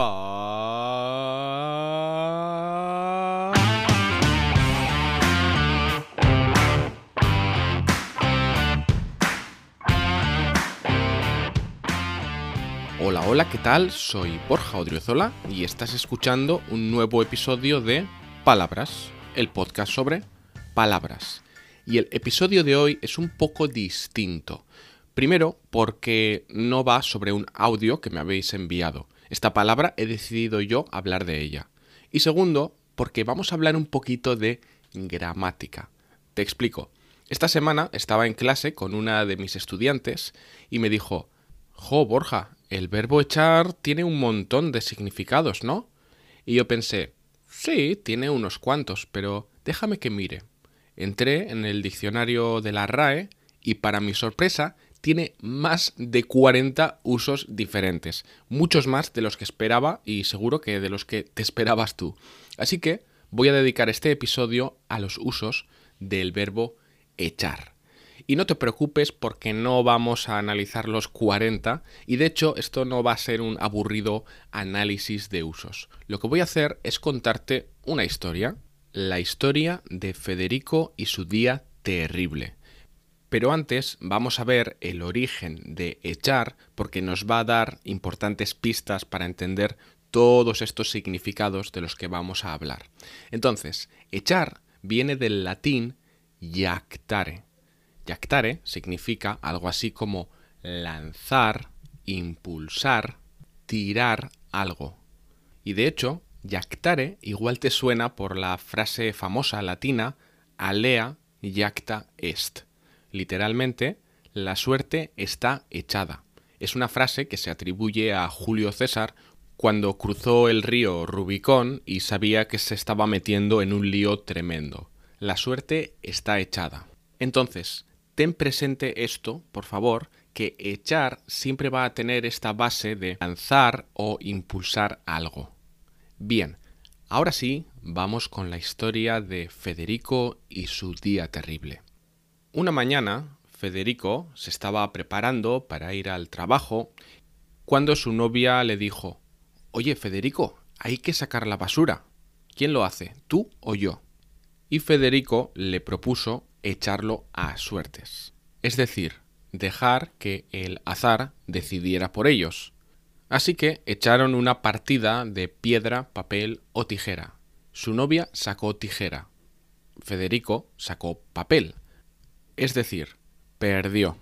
Hola, hola, ¿qué tal? Soy Borja Odriozola y estás escuchando un nuevo episodio de Palabras, el podcast sobre palabras. Y el episodio de hoy es un poco distinto. Primero, porque no va sobre un audio que me habéis enviado. Esta palabra he decidido yo hablar de ella. Y segundo, porque vamos a hablar un poquito de gramática. Te explico. Esta semana estaba en clase con una de mis estudiantes y me dijo, Jo, Borja, el verbo echar tiene un montón de significados, ¿no? Y yo pensé, sí, tiene unos cuantos, pero déjame que mire. Entré en el diccionario de la RAE y para mi sorpresa tiene más de 40 usos diferentes, muchos más de los que esperaba y seguro que de los que te esperabas tú. Así que voy a dedicar este episodio a los usos del verbo echar. Y no te preocupes porque no vamos a analizar los 40 y de hecho esto no va a ser un aburrido análisis de usos. Lo que voy a hacer es contarte una historia, la historia de Federico y su día terrible. Pero antes vamos a ver el origen de echar porque nos va a dar importantes pistas para entender todos estos significados de los que vamos a hablar. Entonces, echar viene del latín yactare. Yactare significa algo así como lanzar, impulsar, tirar algo. Y de hecho, yactare igual te suena por la frase famosa latina alea yacta est Literalmente, la suerte está echada. Es una frase que se atribuye a Julio César cuando cruzó el río Rubicón y sabía que se estaba metiendo en un lío tremendo. La suerte está echada. Entonces, ten presente esto, por favor, que echar siempre va a tener esta base de lanzar o impulsar algo. Bien, ahora sí, vamos con la historia de Federico y su día terrible. Una mañana, Federico se estaba preparando para ir al trabajo cuando su novia le dijo Oye, Federico, hay que sacar la basura. ¿Quién lo hace, tú o yo? Y Federico le propuso echarlo a suertes. Es decir, dejar que el azar decidiera por ellos. Así que echaron una partida de piedra, papel o tijera. Su novia sacó tijera. Federico sacó papel es decir, perdió.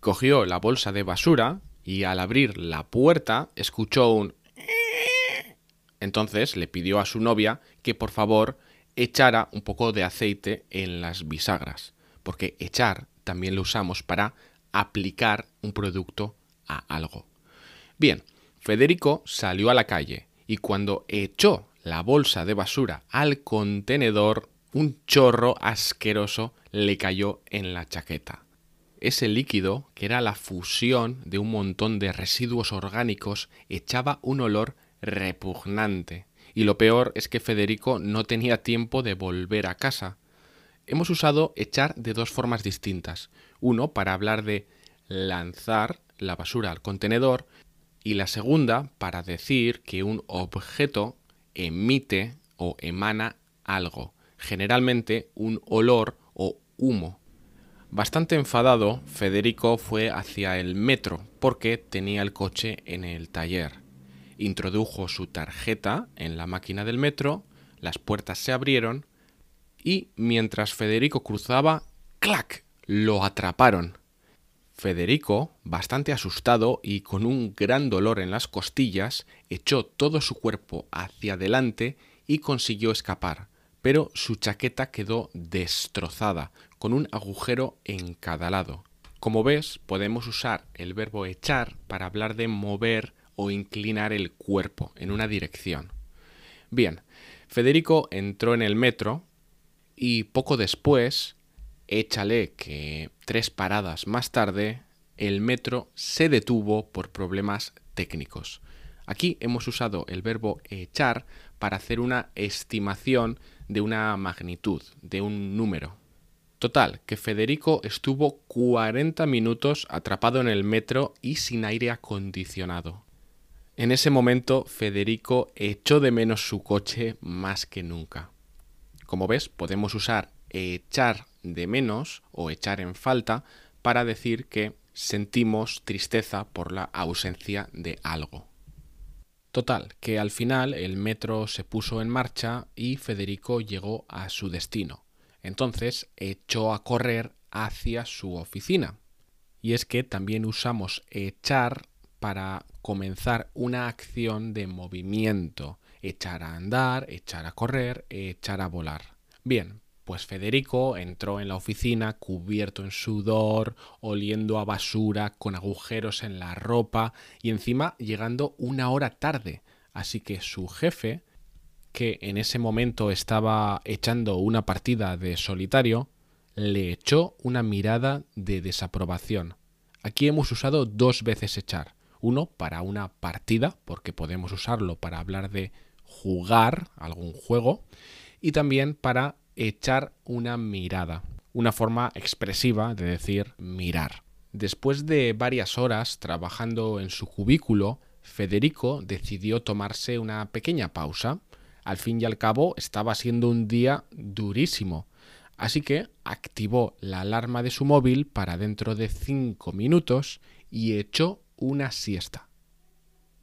Cogió la bolsa de basura y al abrir la puerta escuchó un... Entonces le pidió a su novia que por favor echara un poco de aceite en las bisagras, porque echar también lo usamos para aplicar un producto a algo. Bien, Federico salió a la calle y cuando echó la bolsa de basura al contenedor, un chorro asqueroso le cayó en la chaqueta. Ese líquido, que era la fusión de un montón de residuos orgánicos, echaba un olor repugnante. Y lo peor es que Federico no tenía tiempo de volver a casa. Hemos usado echar de dos formas distintas. Uno para hablar de lanzar la basura al contenedor y la segunda para decir que un objeto emite o emana algo generalmente un olor o humo. Bastante enfadado, Federico fue hacia el metro porque tenía el coche en el taller. Introdujo su tarjeta en la máquina del metro, las puertas se abrieron y mientras Federico cruzaba, ¡clac! lo atraparon. Federico, bastante asustado y con un gran dolor en las costillas, echó todo su cuerpo hacia adelante y consiguió escapar, pero su chaqueta quedó destrozada, con un agujero en cada lado. Como ves, podemos usar el verbo echar para hablar de mover o inclinar el cuerpo en una dirección. Bien, Federico entró en el metro y poco después, échale que tres paradas más tarde, el metro se detuvo por problemas técnicos. Aquí hemos usado el verbo echar para hacer una estimación de una magnitud, de un número. Total, que Federico estuvo 40 minutos atrapado en el metro y sin aire acondicionado. En ese momento Federico echó de menos su coche más que nunca. Como ves, podemos usar echar de menos o echar en falta para decir que sentimos tristeza por la ausencia de algo. Total, que al final el metro se puso en marcha y Federico llegó a su destino. Entonces echó a correr hacia su oficina. Y es que también usamos echar para comenzar una acción de movimiento, echar a andar, echar a correr, echar a volar. Bien, pues Federico entró en la oficina cubierto en sudor, oliendo a basura, con agujeros en la ropa y encima llegando una hora tarde. Así que su jefe, que en ese momento estaba echando una partida de solitario, le echó una mirada de desaprobación. Aquí hemos usado dos veces echar. Uno para una partida, porque podemos usarlo para hablar de jugar algún juego, y también para echar una mirada, una forma expresiva de decir mirar. Después de varias horas trabajando en su cubículo, Federico decidió tomarse una pequeña pausa. Al fin y al cabo estaba siendo un día durísimo, así que activó la alarma de su móvil para dentro de cinco minutos y echó una siesta.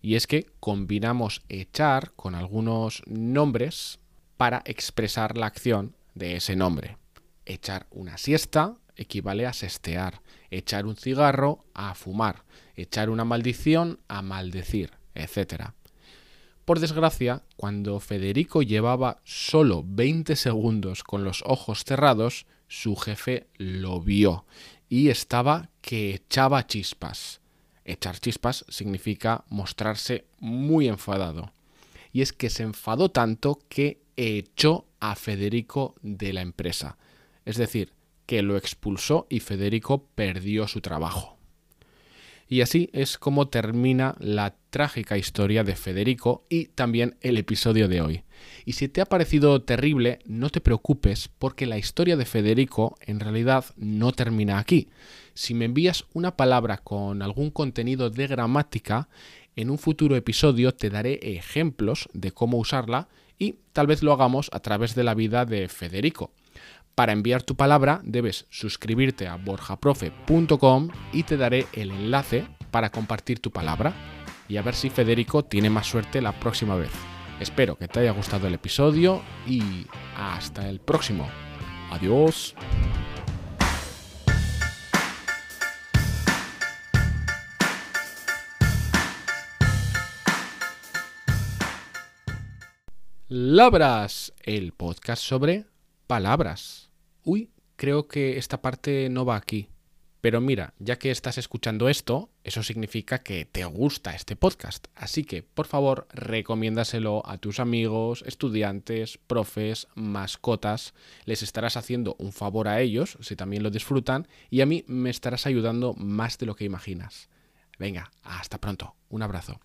Y es que combinamos echar con algunos nombres para expresar la acción de ese nombre. Echar una siesta equivale a sestear, echar un cigarro a fumar, echar una maldición a maldecir, etc. Por desgracia, cuando Federico llevaba solo 20 segundos con los ojos cerrados, su jefe lo vio y estaba que echaba chispas. Echar chispas significa mostrarse muy enfadado. Y es que se enfadó tanto que echó a Federico de la empresa. Es decir, que lo expulsó y Federico perdió su trabajo. Y así es como termina la trágica historia de Federico y también el episodio de hoy. Y si te ha parecido terrible, no te preocupes porque la historia de Federico en realidad no termina aquí. Si me envías una palabra con algún contenido de gramática, en un futuro episodio te daré ejemplos de cómo usarla y tal vez lo hagamos a través de la vida de Federico. Para enviar tu palabra debes suscribirte a borjaprofe.com y te daré el enlace para compartir tu palabra y a ver si Federico tiene más suerte la próxima vez. Espero que te haya gustado el episodio y hasta el próximo. Adiós. Labras, el podcast sobre palabras. Uy, creo que esta parte no va aquí. Pero mira, ya que estás escuchando esto, eso significa que te gusta este podcast. Así que, por favor, recomiéndaselo a tus amigos, estudiantes, profes, mascotas. Les estarás haciendo un favor a ellos, si también lo disfrutan, y a mí me estarás ayudando más de lo que imaginas. Venga, hasta pronto. Un abrazo.